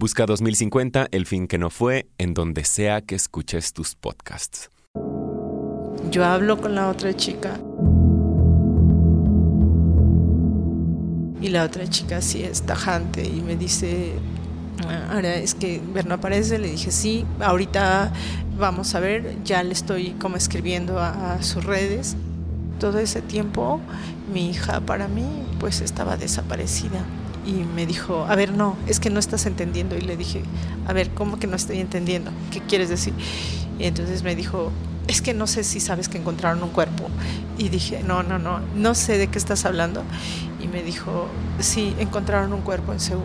Busca 2050, el fin que no fue, en donde sea que escuches tus podcasts. Yo hablo con la otra chica. Y la otra chica sí es tajante y me dice, ahora es que ver no aparece. Le dije, sí, ahorita vamos a ver, ya le estoy como escribiendo a, a sus redes. Todo ese tiempo mi hija para mí pues estaba desaparecida y me dijo, a ver, no, es que no estás entendiendo. Y le dije, a ver, ¿cómo que no estoy entendiendo? ¿Qué quieres decir? Y entonces me dijo, es que no sé si sabes que encontraron un cuerpo. Y dije, no, no, no, no sé de qué estás hablando. Y me dijo, sí, encontraron un cuerpo en Seúl.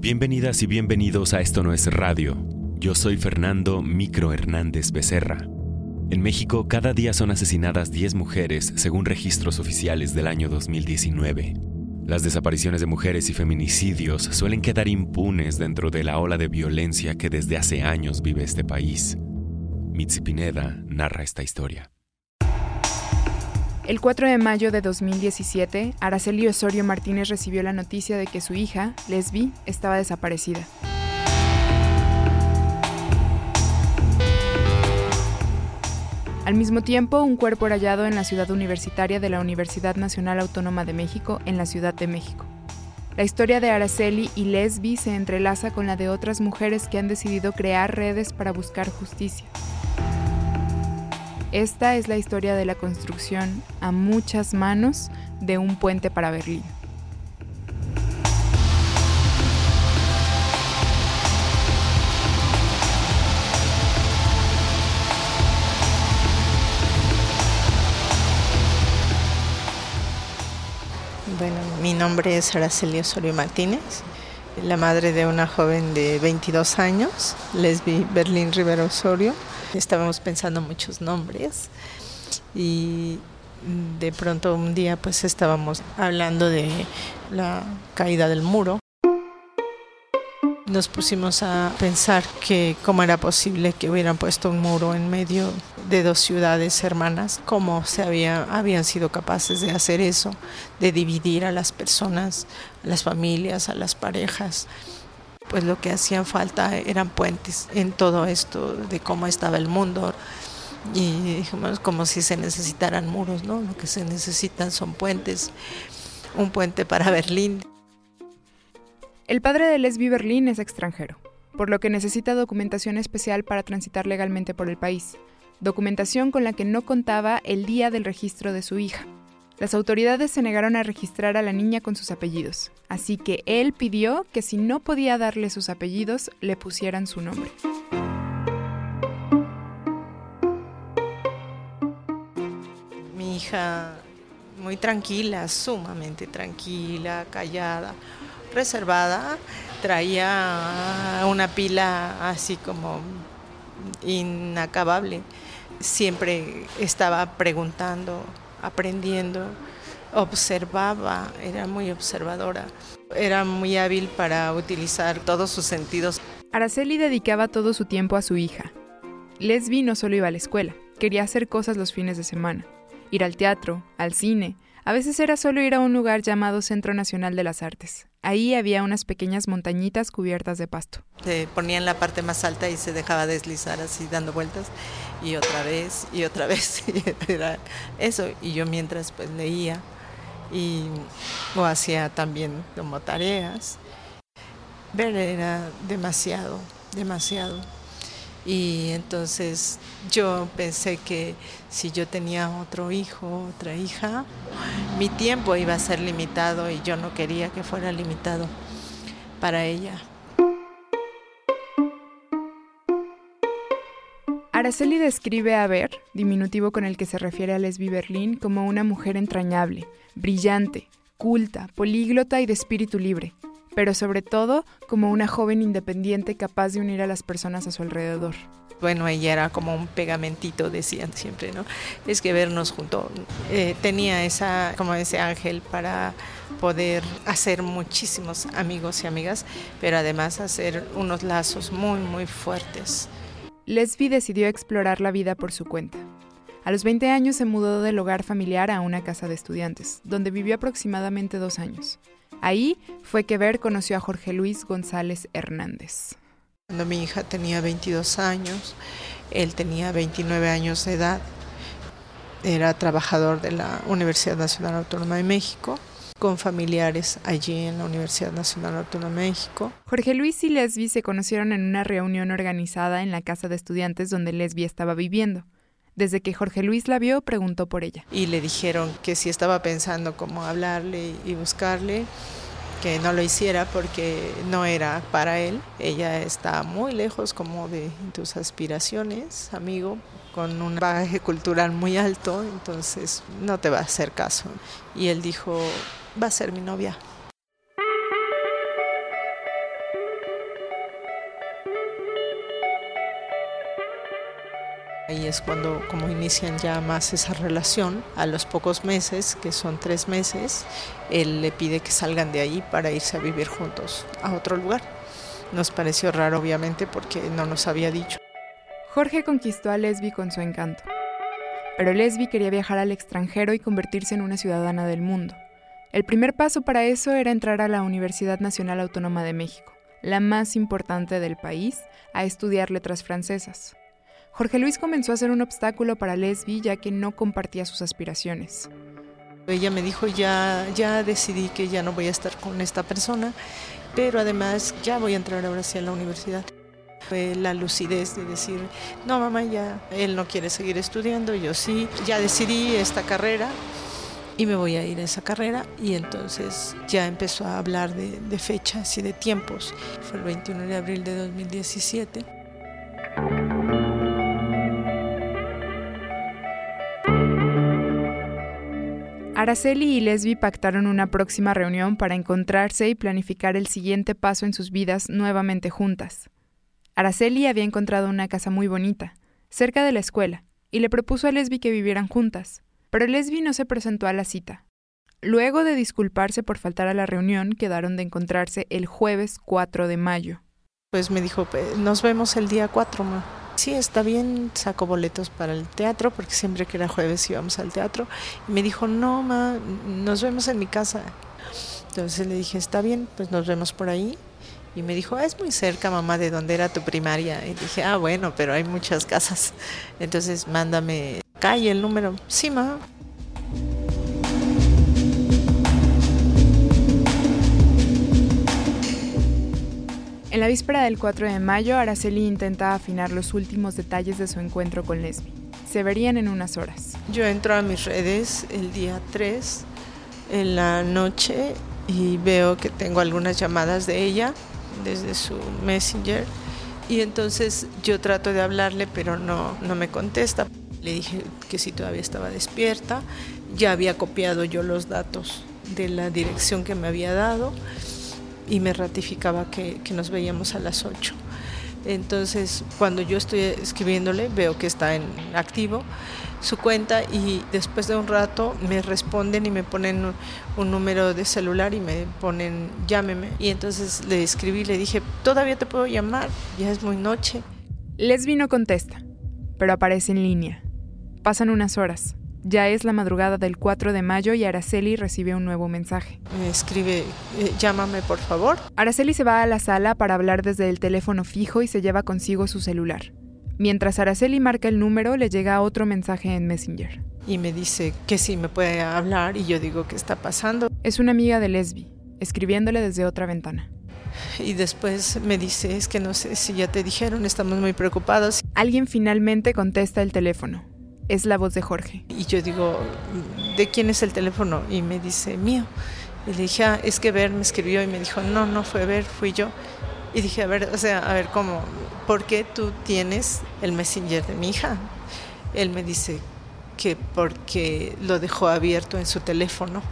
Bienvenidas y bienvenidos a Esto No es Radio. Yo soy Fernando Micro Hernández Becerra. En México, cada día son asesinadas 10 mujeres según registros oficiales del año 2019. Las desapariciones de mujeres y feminicidios suelen quedar impunes dentro de la ola de violencia que desde hace años vive este país. Mitzi Pineda narra esta historia. El 4 de mayo de 2017, Araceli Osorio Martínez recibió la noticia de que su hija, Lesbi, estaba desaparecida. Al mismo tiempo, un cuerpo era hallado en la ciudad universitaria de la Universidad Nacional Autónoma de México, en la Ciudad de México. La historia de Araceli y Lesbi se entrelaza con la de otras mujeres que han decidido crear redes para buscar justicia. Esta es la historia de la construcción a muchas manos de un puente para Berlín. Nombre es Araceli Osorio Martínez, la madre de una joven de 22 años, Lesbi Berlín Rivera Osorio. Estábamos pensando muchos nombres y de pronto un día pues estábamos hablando de la caída del muro nos pusimos a pensar que cómo era posible que hubieran puesto un muro en medio de dos ciudades hermanas, cómo se había, habían sido capaces de hacer eso, de dividir a las personas, a las familias, a las parejas. Pues lo que hacían falta eran puentes en todo esto de cómo estaba el mundo. Y dijimos como si se necesitaran muros, ¿no? Lo que se necesitan son puentes. Un puente para Berlín, el padre de Lesbi Berlín es extranjero, por lo que necesita documentación especial para transitar legalmente por el país, documentación con la que no contaba el día del registro de su hija. Las autoridades se negaron a registrar a la niña con sus apellidos, así que él pidió que si no podía darle sus apellidos, le pusieran su nombre. Mi hija muy tranquila, sumamente tranquila, callada, reservada, traía una pila así como inacabable. Siempre estaba preguntando, aprendiendo, observaba, era muy observadora, era muy hábil para utilizar todos sus sentidos. Araceli dedicaba todo su tiempo a su hija. Lesbi no solo iba a la escuela, quería hacer cosas los fines de semana, ir al teatro, al cine, a veces era solo ir a un lugar llamado Centro Nacional de las Artes. Ahí había unas pequeñas montañitas cubiertas de pasto. Se ponía en la parte más alta y se dejaba deslizar así dando vueltas y otra vez y otra vez. era eso. Y yo mientras pues leía y o hacía también como tareas. Ver era demasiado, demasiado. Y entonces yo pensé que si yo tenía otro hijo, otra hija, mi tiempo iba a ser limitado y yo no quería que fuera limitado para ella. Araceli describe a Ver, diminutivo con el que se refiere a Lesbi Berlín, como una mujer entrañable, brillante, culta, políglota y de espíritu libre, pero sobre todo como una joven independiente capaz de unir a las personas a su alrededor. Bueno, ella era como un pegamentito, decían siempre, ¿no? Es que vernos juntos. Eh, tenía esa, como ese ángel para poder hacer muchísimos amigos y amigas, pero además hacer unos lazos muy, muy fuertes. Lesbi decidió explorar la vida por su cuenta. A los 20 años se mudó del hogar familiar a una casa de estudiantes, donde vivió aproximadamente dos años. Ahí fue que Ver conoció a Jorge Luis González Hernández. Cuando mi hija tenía 22 años, él tenía 29 años de edad. Era trabajador de la Universidad Nacional Autónoma de México, con familiares allí en la Universidad Nacional Autónoma de México. Jorge Luis y Lesbi se conocieron en una reunión organizada en la casa de estudiantes donde Lesbi estaba viviendo. Desde que Jorge Luis la vio, preguntó por ella. Y le dijeron que si estaba pensando cómo hablarle y buscarle, que no lo hiciera porque no era para él. Ella está muy lejos como de tus aspiraciones, amigo, con un bagaje cultural muy alto, entonces no te va a hacer caso. Y él dijo, va a ser mi novia. Ahí es cuando como inician ya más esa relación. A los pocos meses, que son tres meses, él le pide que salgan de ahí para irse a vivir juntos a otro lugar. Nos pareció raro obviamente porque no nos había dicho. Jorge conquistó a Lesbi con su encanto. Pero Lesbi quería viajar al extranjero y convertirse en una ciudadana del mundo. El primer paso para eso era entrar a la Universidad Nacional Autónoma de México, la más importante del país, a estudiar letras francesas. Jorge Luis comenzó a ser un obstáculo para Lesbi ya que no compartía sus aspiraciones. Ella me dijo, ya, ya decidí que ya no voy a estar con esta persona, pero además ya voy a entrar ahora sí a la universidad. Fue la lucidez de decir, no mamá, ya él no quiere seguir estudiando, yo sí, ya decidí esta carrera y me voy a ir a esa carrera y entonces ya empezó a hablar de, de fechas y de tiempos. Fue el 21 de abril de 2017. Araceli y Lesbi pactaron una próxima reunión para encontrarse y planificar el siguiente paso en sus vidas nuevamente juntas. Araceli había encontrado una casa muy bonita, cerca de la escuela, y le propuso a Lesbi que vivieran juntas, pero Lesbi no se presentó a la cita. Luego de disculparse por faltar a la reunión, quedaron de encontrarse el jueves 4 de mayo. Pues me dijo, nos vemos el día 4, ma. Sí, está bien, saco boletos para el teatro, porque siempre que era jueves íbamos al teatro. Y me dijo, no, ma, nos vemos en mi casa. Entonces le dije, está bien, pues nos vemos por ahí. Y me dijo, es muy cerca, mamá, de donde era tu primaria. Y dije, ah, bueno, pero hay muchas casas. Entonces mándame calle, el número. Sí, mamá. En la víspera del 4 de mayo, Araceli intenta afinar los últimos detalles de su encuentro con Lesbi. Se verían en unas horas. Yo entro a mis redes el día 3 en la noche y veo que tengo algunas llamadas de ella desde su messenger y entonces yo trato de hablarle pero no, no me contesta. Le dije que si todavía estaba despierta, ya había copiado yo los datos de la dirección que me había dado y me ratificaba que, que, nos veíamos a las 8. Entonces, cuando yo estoy escribiéndole, veo que está en activo su cuenta y después de un rato me responden y me ponen un, número de celular y me ponen llámeme. Y entonces le escribí, le dije, todavía te puedo llamar, ya es muy noche. Lesbi no contesta, pero aparece en línea. Pasan unas horas. Ya es la madrugada del 4 de mayo y Araceli recibe un nuevo mensaje. Me escribe, eh, llámame por favor. Araceli se va a la sala para hablar desde el teléfono fijo y se lleva consigo su celular. Mientras Araceli marca el número, le llega otro mensaje en Messenger. Y me dice que sí me puede hablar y yo digo, ¿qué está pasando? Es una amiga de Lesbi, escribiéndole desde otra ventana. Y después me dice, es que no sé si ya te dijeron, estamos muy preocupados. Alguien finalmente contesta el teléfono. Es la voz de Jorge. Y yo digo, ¿de quién es el teléfono? Y me dice, mío. Y le dije, ah, es que Ver me escribió y me dijo, no, no fue Ver, fui yo. Y dije, a ver, o sea, a ver, ¿cómo? ¿Por qué tú tienes el messenger de mi hija? Él me dice que porque lo dejó abierto en su teléfono.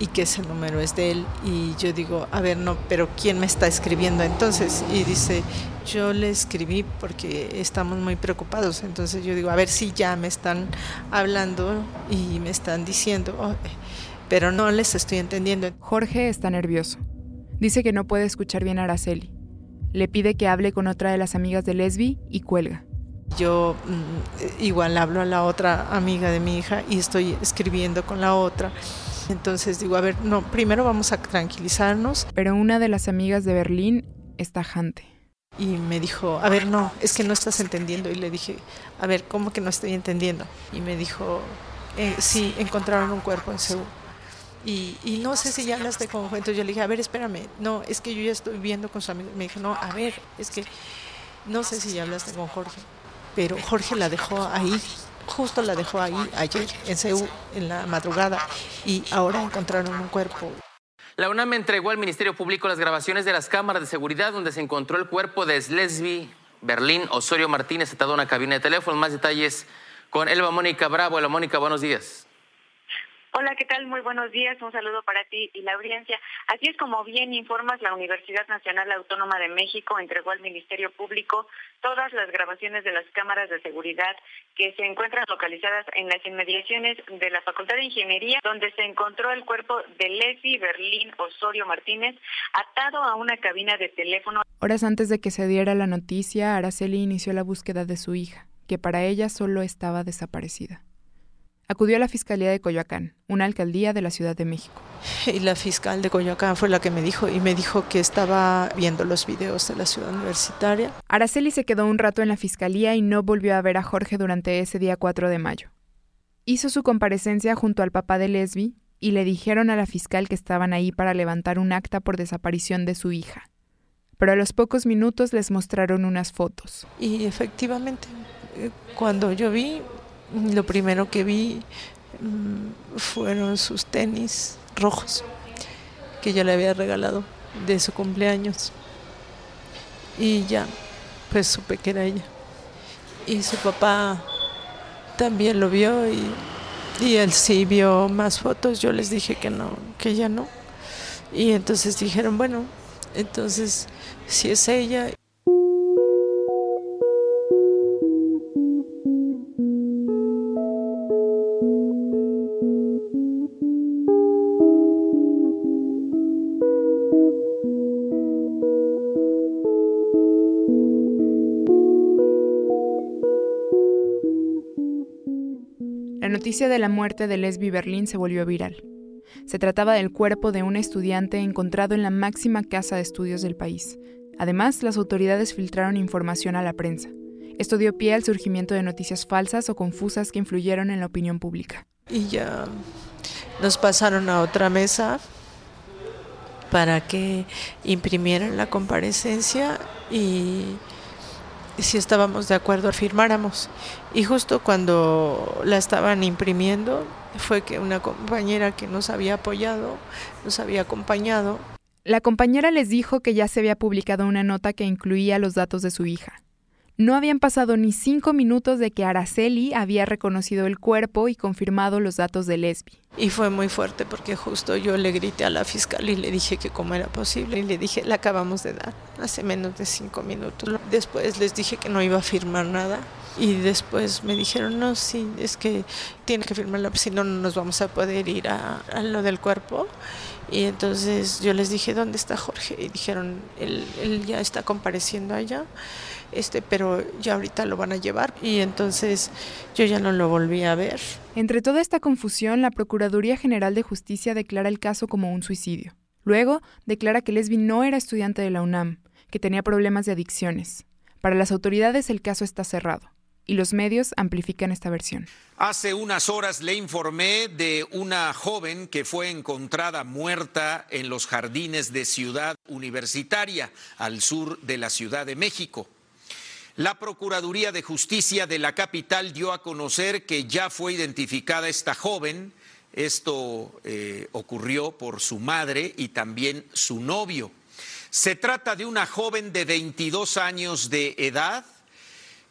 Y que ese número es de él. Y yo digo, a ver, no, pero ¿quién me está escribiendo entonces? Y dice, yo le escribí porque estamos muy preocupados. Entonces yo digo, a ver si ya me están hablando y me están diciendo, oh, pero no les estoy entendiendo. Jorge está nervioso. Dice que no puede escuchar bien a Araceli. Le pide que hable con otra de las amigas de Lesbi y cuelga. Yo mm, igual hablo a la otra amiga de mi hija y estoy escribiendo con la otra. Entonces digo, a ver, no, primero vamos a tranquilizarnos. Pero una de las amigas de Berlín es tajante. Y me dijo, a ver, no, es que no estás entendiendo. Y le dije, a ver, ¿cómo que no estoy entendiendo? Y me dijo, eh, sí, encontraron un cuerpo en Seúl. Y, y, no sé si ya hablaste con Jorge. Entonces yo le dije, a ver, espérame, no, es que yo ya estoy viendo con su amigo. Me dijo, no, a ver, es que no sé si ya hablaste con Jorge. Pero Jorge la dejó ahí justo la dejó ahí ayer en Seúl en la madrugada y ahora encontraron un cuerpo. La UNAM entregó al Ministerio Público las grabaciones de las cámaras de seguridad donde se encontró el cuerpo de Slesby Berlín Osorio Martínez atado a una cabina de teléfono. Más detalles con Elba Mónica Bravo. Hola Mónica, buenos días. Hola, ¿qué tal? Muy buenos días. Un saludo para ti y la audiencia. Así es como bien informas, la Universidad Nacional Autónoma de México entregó al Ministerio Público todas las grabaciones de las cámaras de seguridad que se encuentran localizadas en las inmediaciones de la Facultad de Ingeniería, donde se encontró el cuerpo de Leslie Berlín Osorio Martínez atado a una cabina de teléfono. Horas antes de que se diera la noticia, Araceli inició la búsqueda de su hija, que para ella solo estaba desaparecida acudió a la Fiscalía de Coyoacán, una alcaldía de la Ciudad de México. Y la fiscal de Coyoacán fue la que me dijo y me dijo que estaba viendo los videos de la ciudad universitaria. Araceli se quedó un rato en la fiscalía y no volvió a ver a Jorge durante ese día 4 de mayo. Hizo su comparecencia junto al papá de Lesbi y le dijeron a la fiscal que estaban ahí para levantar un acta por desaparición de su hija. Pero a los pocos minutos les mostraron unas fotos. Y efectivamente, eh, cuando yo vi, lo primero que vi mm, fueron sus tenis rojos que yo le había regalado de su cumpleaños. Y ya, pues supe que era ella. Y su papá también lo vio y, y él sí vio más fotos. Yo les dije que no, que ya no. Y entonces dijeron, bueno, entonces si es ella noticia de la muerte de Lesbi Berlín se volvió viral. Se trataba del cuerpo de un estudiante encontrado en la máxima casa de estudios del país. Además, las autoridades filtraron información a la prensa. Esto dio pie al surgimiento de noticias falsas o confusas que influyeron en la opinión pública. Y ya nos pasaron a otra mesa para que imprimieran la comparecencia y si estábamos de acuerdo firmáramos. Y justo cuando la estaban imprimiendo fue que una compañera que nos había apoyado, nos había acompañado. La compañera les dijo que ya se había publicado una nota que incluía los datos de su hija. No habían pasado ni cinco minutos de que Araceli había reconocido el cuerpo y confirmado los datos de Lesbi. Y fue muy fuerte porque justo yo le grité a la fiscal y le dije que cómo era posible y le dije, la acabamos de dar hace menos de cinco minutos. Después les dije que no iba a firmar nada y después me dijeron, no, sí, es que tiene que firmarlo, si no, no nos vamos a poder ir a, lo del cuerpo. Y entonces yo les dije, ¿dónde está Jorge? Y dijeron, él, él ya está compareciendo allá este, pero ya ahorita lo van a llevar y entonces yo ya no lo volví a ver. Entre toda esta confusión, la Procuraduría General de Justicia declara el caso como un suicidio. Luego, declara que Lesbi no era estudiante de la UNAM, que tenía problemas de adicciones. Para las autoridades el caso está cerrado y los medios amplifican esta versión. Hace unas horas le informé de una joven que fue encontrada muerta en los jardines de Ciudad Universitaria, al sur de la Ciudad de México. La Procuraduría de Justicia de la capital dio a conocer que ya fue identificada esta joven. Esto eh, ocurrió por su madre y también su novio. Se trata de una joven de 22 años de edad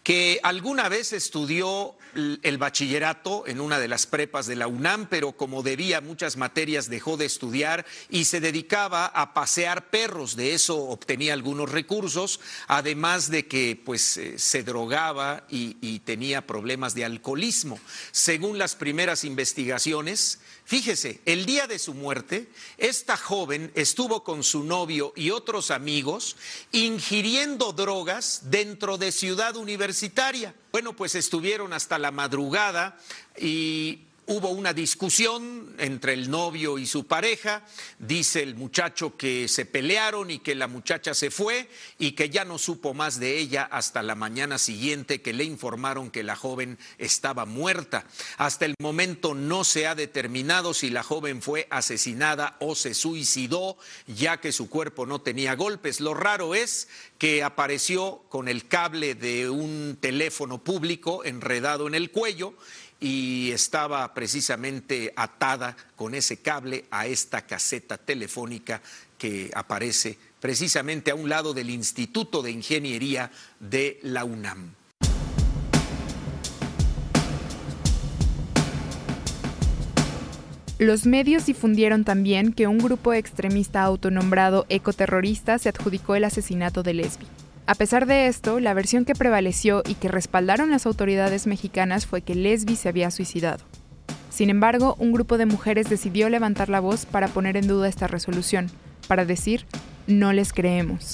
que alguna vez estudió el bachillerato en una de las prepas de la UNAM, pero como debía muchas materias dejó de estudiar y se dedicaba a pasear perros. De eso obtenía algunos recursos, además de que pues eh, se drogaba y, y tenía problemas de alcoholismo. Según las primeras investigaciones, Fíjese, el día de su muerte, esta joven estuvo con su novio y otros amigos ingiriendo drogas dentro de Ciudad Universitaria. Bueno, pues estuvieron hasta la madrugada y Hubo una discusión entre el novio y su pareja. Dice el muchacho que se pelearon y que la muchacha se fue y que ya no supo más de ella hasta la mañana siguiente que le informaron que la joven estaba muerta. Hasta el momento no se ha determinado si la joven fue asesinada o se suicidó, ya que su cuerpo no tenía golpes. Lo raro es que apareció con el cable de un teléfono público enredado en el cuello y estaba precisamente atada con ese cable a esta caseta telefónica que aparece precisamente a un lado del Instituto de Ingeniería de la UNAM. Los medios difundieron también que un grupo extremista autonombrado ecoterrorista se adjudicó el asesinato de Lesbi. A pesar de esto, la versión que prevaleció y que respaldaron las autoridades mexicanas fue que Lesbi se había suicidado. Sin embargo, un grupo de mujeres decidió levantar la voz para poner en duda esta resolución, para decir, no les creemos.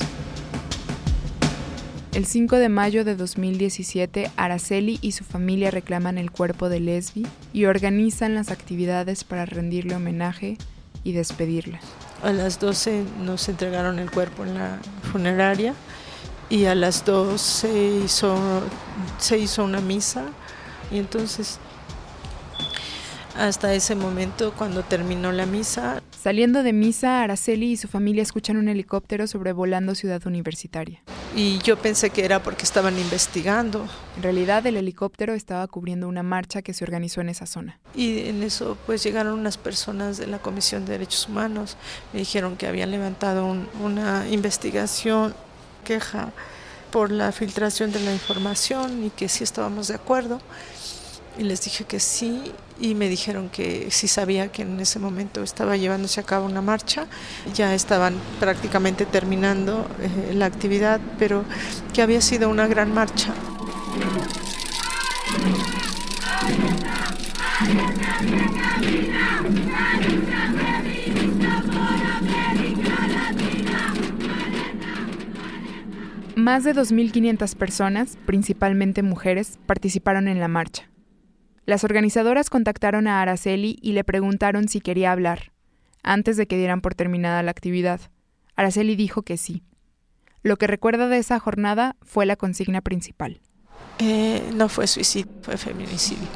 El 5 de mayo de 2017, Araceli y su familia reclaman el cuerpo de Lesbi y organizan las actividades para rendirle homenaje y despedirla. A las 12 nos entregaron el cuerpo en la funeraria y a las dos se hizo, se hizo una misa y entonces hasta ese momento cuando terminó la misa. Saliendo de misa, Araceli y su familia escuchan un helicóptero sobrevolando Ciudad Universitaria. Y yo pensé que era porque estaban investigando. En realidad el helicóptero estaba cubriendo una marcha que se organizó en esa zona. Y en eso pues llegaron unas personas de la Comisión de Derechos Humanos, me dijeron que habían levantado una investigación queja por la filtración de la información y que sí estábamos de acuerdo. Y les dije que sí y me dijeron que sí sabía que en ese momento estaba llevándose a cabo una marcha. Ya estaban prácticamente terminando eh, la actividad, pero que había sido una gran marcha. Más de 2.500 personas, principalmente mujeres, participaron en la marcha. Las organizadoras contactaron a Araceli y le preguntaron si quería hablar, antes de que dieran por terminada la actividad. Araceli dijo que sí. Lo que recuerda de esa jornada fue la consigna principal. Eh, no fue suicidio, fue feminicidio.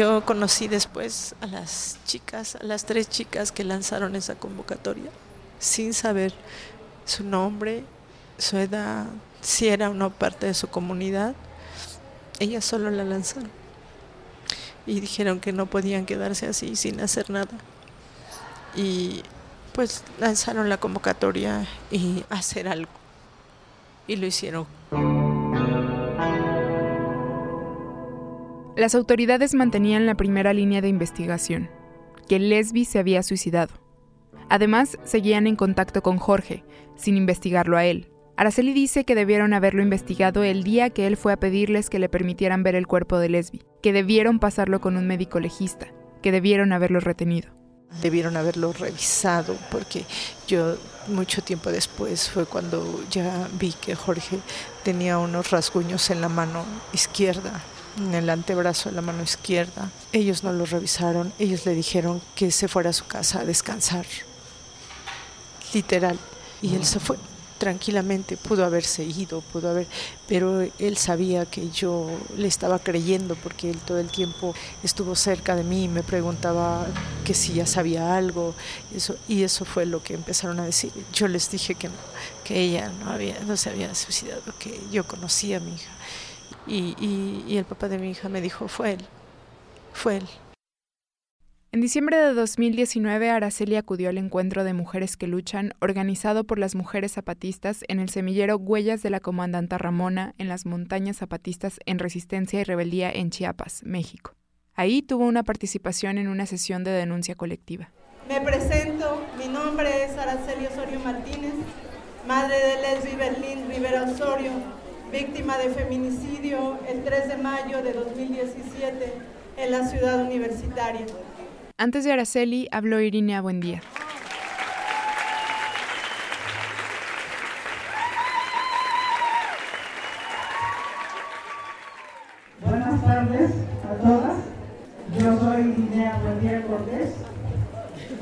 Yo conocí después a las chicas, a las tres chicas que lanzaron esa convocatoria, sin saber su nombre, su edad, si era o no parte de su comunidad. Ellas solo la lanzaron y dijeron que no podían quedarse así sin hacer nada. Y pues lanzaron la convocatoria y hacer algo. Y lo hicieron. Las autoridades mantenían la primera línea de investigación, que Lesbi se había suicidado. Además, seguían en contacto con Jorge, sin investigarlo a él. Araceli dice que debieron haberlo investigado el día que él fue a pedirles que le permitieran ver el cuerpo de Lesbi, que debieron pasarlo con un médico legista, que debieron haberlo retenido. Debieron haberlo revisado porque yo mucho tiempo después fue cuando ya vi que Jorge tenía unos rasguños en la mano izquierda en el antebrazo de la mano izquierda. Ellos no lo revisaron, ellos le dijeron que se fuera a su casa a descansar, literal. Y él se fue tranquilamente, pudo haberse ido, pudo haber, pero él sabía que yo le estaba creyendo porque él todo el tiempo estuvo cerca de mí y me preguntaba que si ya sabía algo, eso, y eso fue lo que empezaron a decir. Yo les dije que que ella no, había, no se había suicidado, que yo conocía a mi hija y, y, el papá de mi hija me dijo, fue él. fue él. En diciembre de 2019, Araceli acudió al encuentro de mujeres que luchan, organizado por las mujeres zapatistas en el semillero Huellas de la Comandanta Ramona en las montañas zapatistas en resistencia y rebeldía en Chiapas, México. Ahí tuvo una participación en una sesión de denuncia colectiva. Me presento, mi nombre es Araceli Osorio Martínez, madre de Leslie Berlín Rivera Osorio, víctima de feminicidio el 3 de mayo de 2017 en la ciudad universitaria. Antes de Araceli habló Irinea Buendía. Buenas tardes a todas. Yo soy Irinea Buendía Cortés.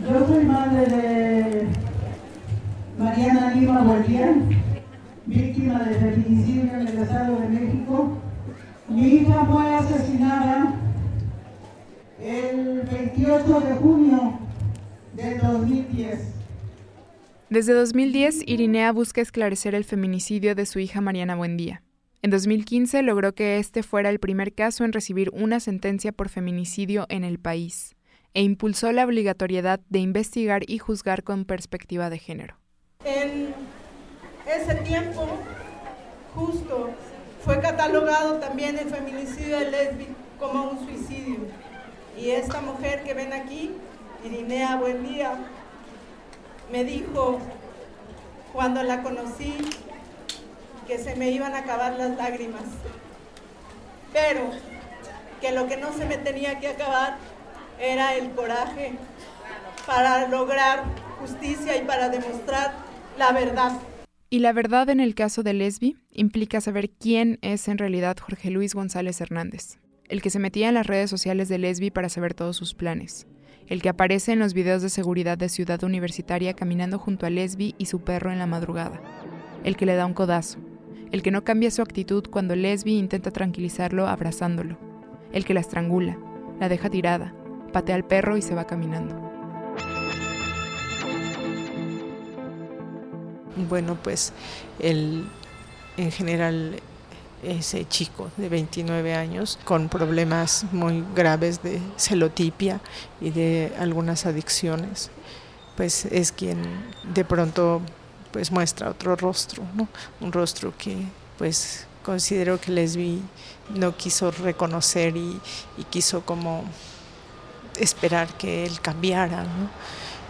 Yo soy madre de Mariana Lima Buendía, víctima de feminicidio en el Estado de México. Mi hija fue asesinada el 28 de junio de 2010. Desde 2010, Irinea busca esclarecer el feminicidio de su hija Mariana Buendía. En 2015 logró que este fuera el primer caso en recibir una sentencia por feminicidio en el país e impulsó la obligatoriedad de investigar y juzgar con perspectiva de género. En ese tiempo, justo, fue catalogado también el feminicidio de Lesbi como un suicidio. Y esta mujer que ven aquí, Irinea Buendía, me dijo cuando la conocí que se me iban a acabar las lágrimas, pero que lo que no se me tenía que acabar era el coraje para lograr justicia y para demostrar la verdad. Y la verdad en el caso de Lesbi implica saber quién es en realidad Jorge Luis González Hernández el que se metía en las redes sociales de Lesbi para saber todos sus planes, el que aparece en los videos de seguridad de Ciudad Universitaria caminando junto a Lesbi y su perro en la madrugada, el que le da un codazo, el que no cambia su actitud cuando Lesbi intenta tranquilizarlo abrazándolo, el que la estrangula, la deja tirada, patea al perro y se va caminando. Bueno, pues el, en general ese chico de 29 años con problemas muy graves de celotipia y de algunas adicciones, pues es quien de pronto pues muestra otro rostro, ¿no? Un rostro que pues considero que Lesbi no quiso reconocer y, y quiso como esperar que él cambiara, ¿no?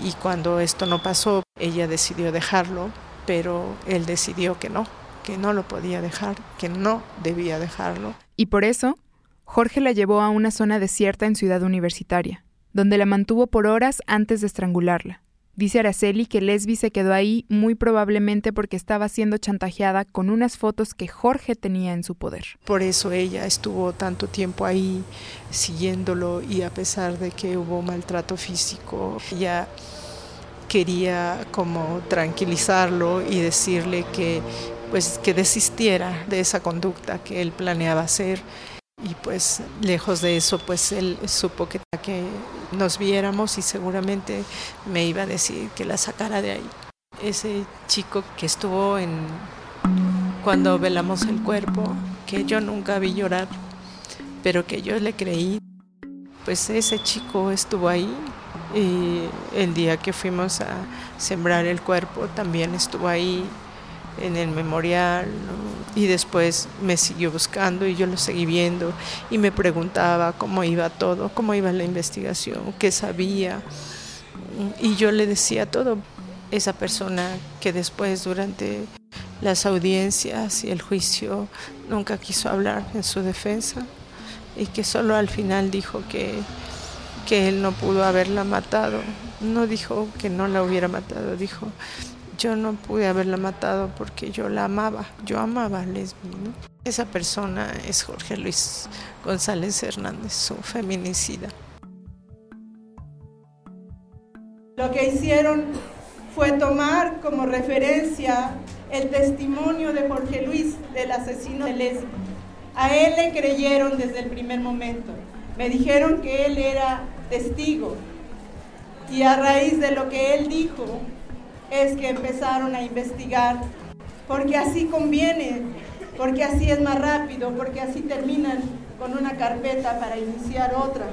Y cuando esto no pasó, ella decidió dejarlo, pero él decidió que no, que no lo podía dejar, que no debía dejarlo. Y por eso, Jorge la llevó a una zona desierta en Ciudad Universitaria, donde la mantuvo por horas antes de estrangularla. Dice Araceli que Lesbi se quedó ahí muy probablemente porque estaba siendo chantajeada con unas fotos que Jorge tenía en su poder. Por eso ella estuvo tanto tiempo ahí siguiéndolo y a pesar de que hubo maltrato físico, ella quería como tranquilizarlo y decirle que pues que desistiera de esa conducta que él planeaba hacer y pues lejos de eso pues él supo que, que nos viéramos y seguramente me iba a decir que la sacara de ahí. Ese chico que estuvo en cuando velamos el cuerpo, que yo nunca vi llorar, pero que yo le creí, pues ese chico estuvo ahí y el día que fuimos a sembrar el cuerpo también estuvo ahí en el memorial y después me siguió buscando y yo lo seguí viendo y me preguntaba cómo iba todo, cómo iba la investigación, qué sabía y yo le decía todo. Esa persona que después durante las audiencias y el juicio nunca quiso hablar en su defensa y que solo al final dijo que, que él no pudo haberla matado. No dijo que no la hubiera matado, dijo yo no pude haberla matado porque yo la amaba, yo amaba a Lesbi. Esa persona es Jorge Luis González Hernández, su feminicida. Lo que hicieron fue tomar como referencia el testimonio de Jorge Luis, del asesino de Lesbi. A él le creyeron desde el primer momento. Me dijeron que él era testigo. Y a raíz de lo que él dijo, es que empezaron a investigar, porque así conviene, porque así es más rápido, porque así terminan con una carpeta para iniciar otra.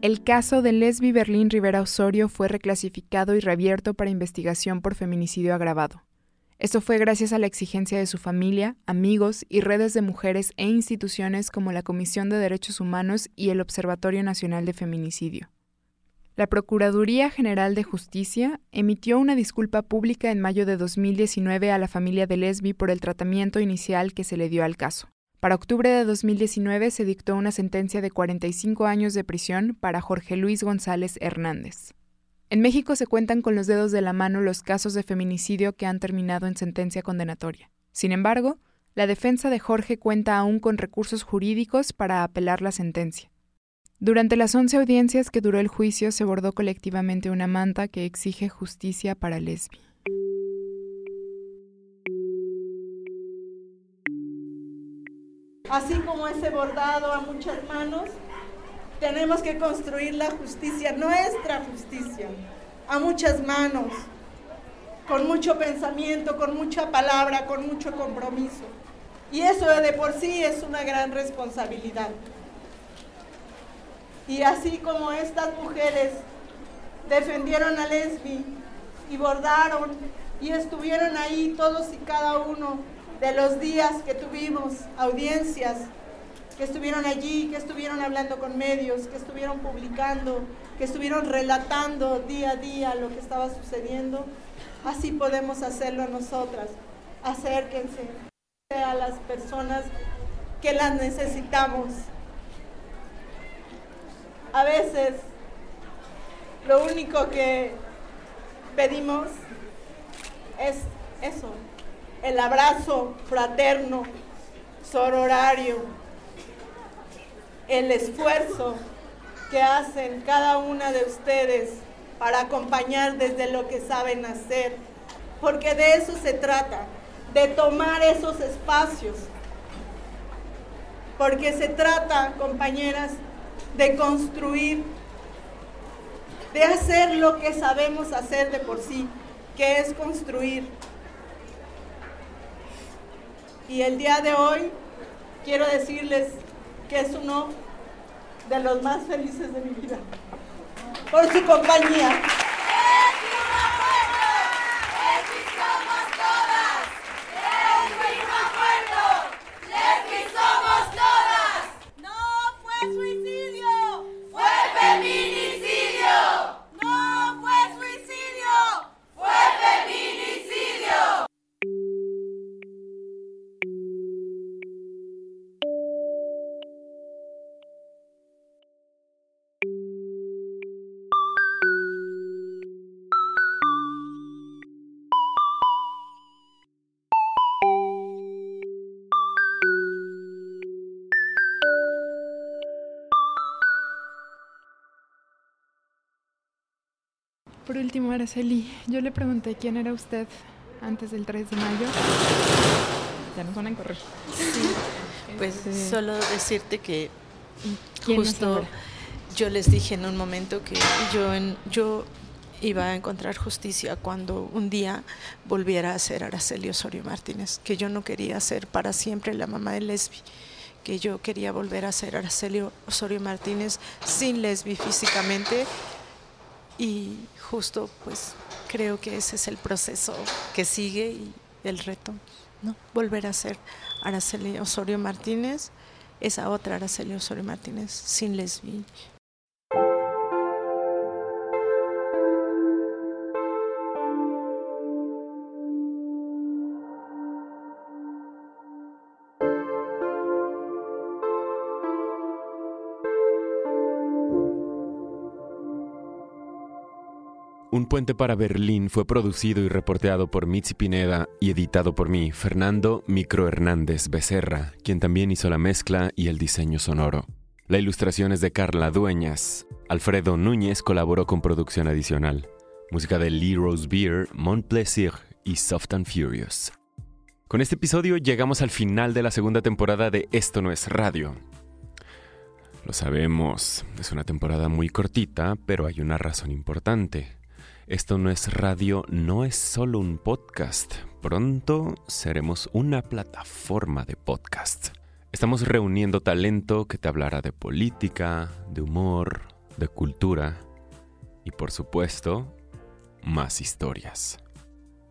El caso de Lesbi Berlín Rivera Osorio fue reclasificado y reabierto para investigación por feminicidio agravado. Esto fue gracias a la exigencia de su familia, amigos y redes de mujeres e instituciones como la Comisión de Derechos Humanos y el Observatorio Nacional de Feminicidio. La Procuraduría General de Justicia emitió una disculpa pública en mayo de 2019 a la familia de Lesbi por el tratamiento inicial que se le dio al caso. Para octubre de 2019 se dictó una sentencia de 45 años de prisión para Jorge Luis González Hernández. En México se cuentan con los dedos de la mano los casos de feminicidio que han terminado en sentencia condenatoria. Sin embargo, la defensa de Jorge cuenta aún con recursos jurídicos para apelar la sentencia. Durante las 11 audiencias que duró el juicio se bordó colectivamente una manta que exige justicia para Lesbi. Así como ese bordado a muchas manos, tenemos que construir la justicia, nuestra justicia, a muchas manos, con mucho pensamiento, con mucha palabra, con mucho compromiso. Y eso de por sí es una gran responsabilidad. Y así como estas mujeres defendieron a Lesbi y bordaron y estuvieron ahí todos y cada uno de los días que tuvimos audiencias, que estuvieron allí, que estuvieron hablando con medios, que estuvieron publicando, que estuvieron relatando día a día lo que estaba sucediendo, así podemos hacerlo nosotras. Acérquense a las personas que las necesitamos. A veces lo único que pedimos es eso, el abrazo fraterno, sororario, el esfuerzo que hacen cada una de ustedes para acompañar desde lo que saben hacer, porque de eso se trata, de tomar esos espacios, porque se trata, compañeras, de construir, de hacer lo que sabemos hacer de por sí, que es construir. Y el día de hoy quiero decirles que es uno de los más felices de mi vida. Por su compañía. Último, Araceli, yo le pregunté quién era usted antes del 3 de mayo. Ya nos van a correr. Sí, pues Este, solo decirte que ¿quién es justo yo les dije en un momento que yo, en, yo iba a encontrar justicia cuando un día volviera a ser Araceli Osorio Martínez, que yo no quería ser para siempre la mamá de Lesbi, que yo quería volver a ser Araceli Osorio Martínez sin Lesbi físicamente y justo pues creo que ese es el proceso que sigue y el reto, ¿no? Volver a ser Araceli Osorio Martínez, esa otra Araceli Osorio Martínez sin Lesbi. Un puente para Berlín fue producido y reporteado por Mitzi Pineda y editado por mí, Fernando Micro Hernández Becerra, quien también hizo la mezcla y el diseño sonoro. La ilustración es de Carla Dueñas. Alfredo Núñez colaboró con producción adicional. Música de Lee Rose Beer, Mont Plaisir y Soft and Furious. Con este episodio llegamos al final de la segunda temporada de Esto no es radio. Lo sabemos, es una temporada muy cortita, pero hay una razón importante. Esto no es radio, no es solo un podcast. Pronto seremos una plataforma de podcast. Estamos reuniendo talento que te hablará de política, de humor, de cultura y por supuesto, más historias.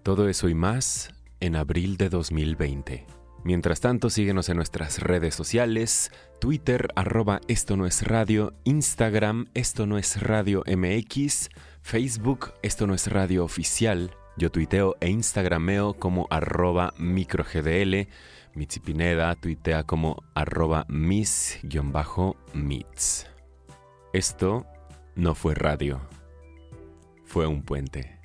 Todo eso y más en abril de 2020. Mientras tanto, síguenos en nuestras redes sociales, Twitter, arroba esto no es radio, Instagram, esto no es radio MX, Facebook, esto no es radio oficial. Yo tuiteo e instagrameo como arroba microgdl. Mitzi Pineda tuitea como arroba mis-mits. Esto no fue radio, fue un puente.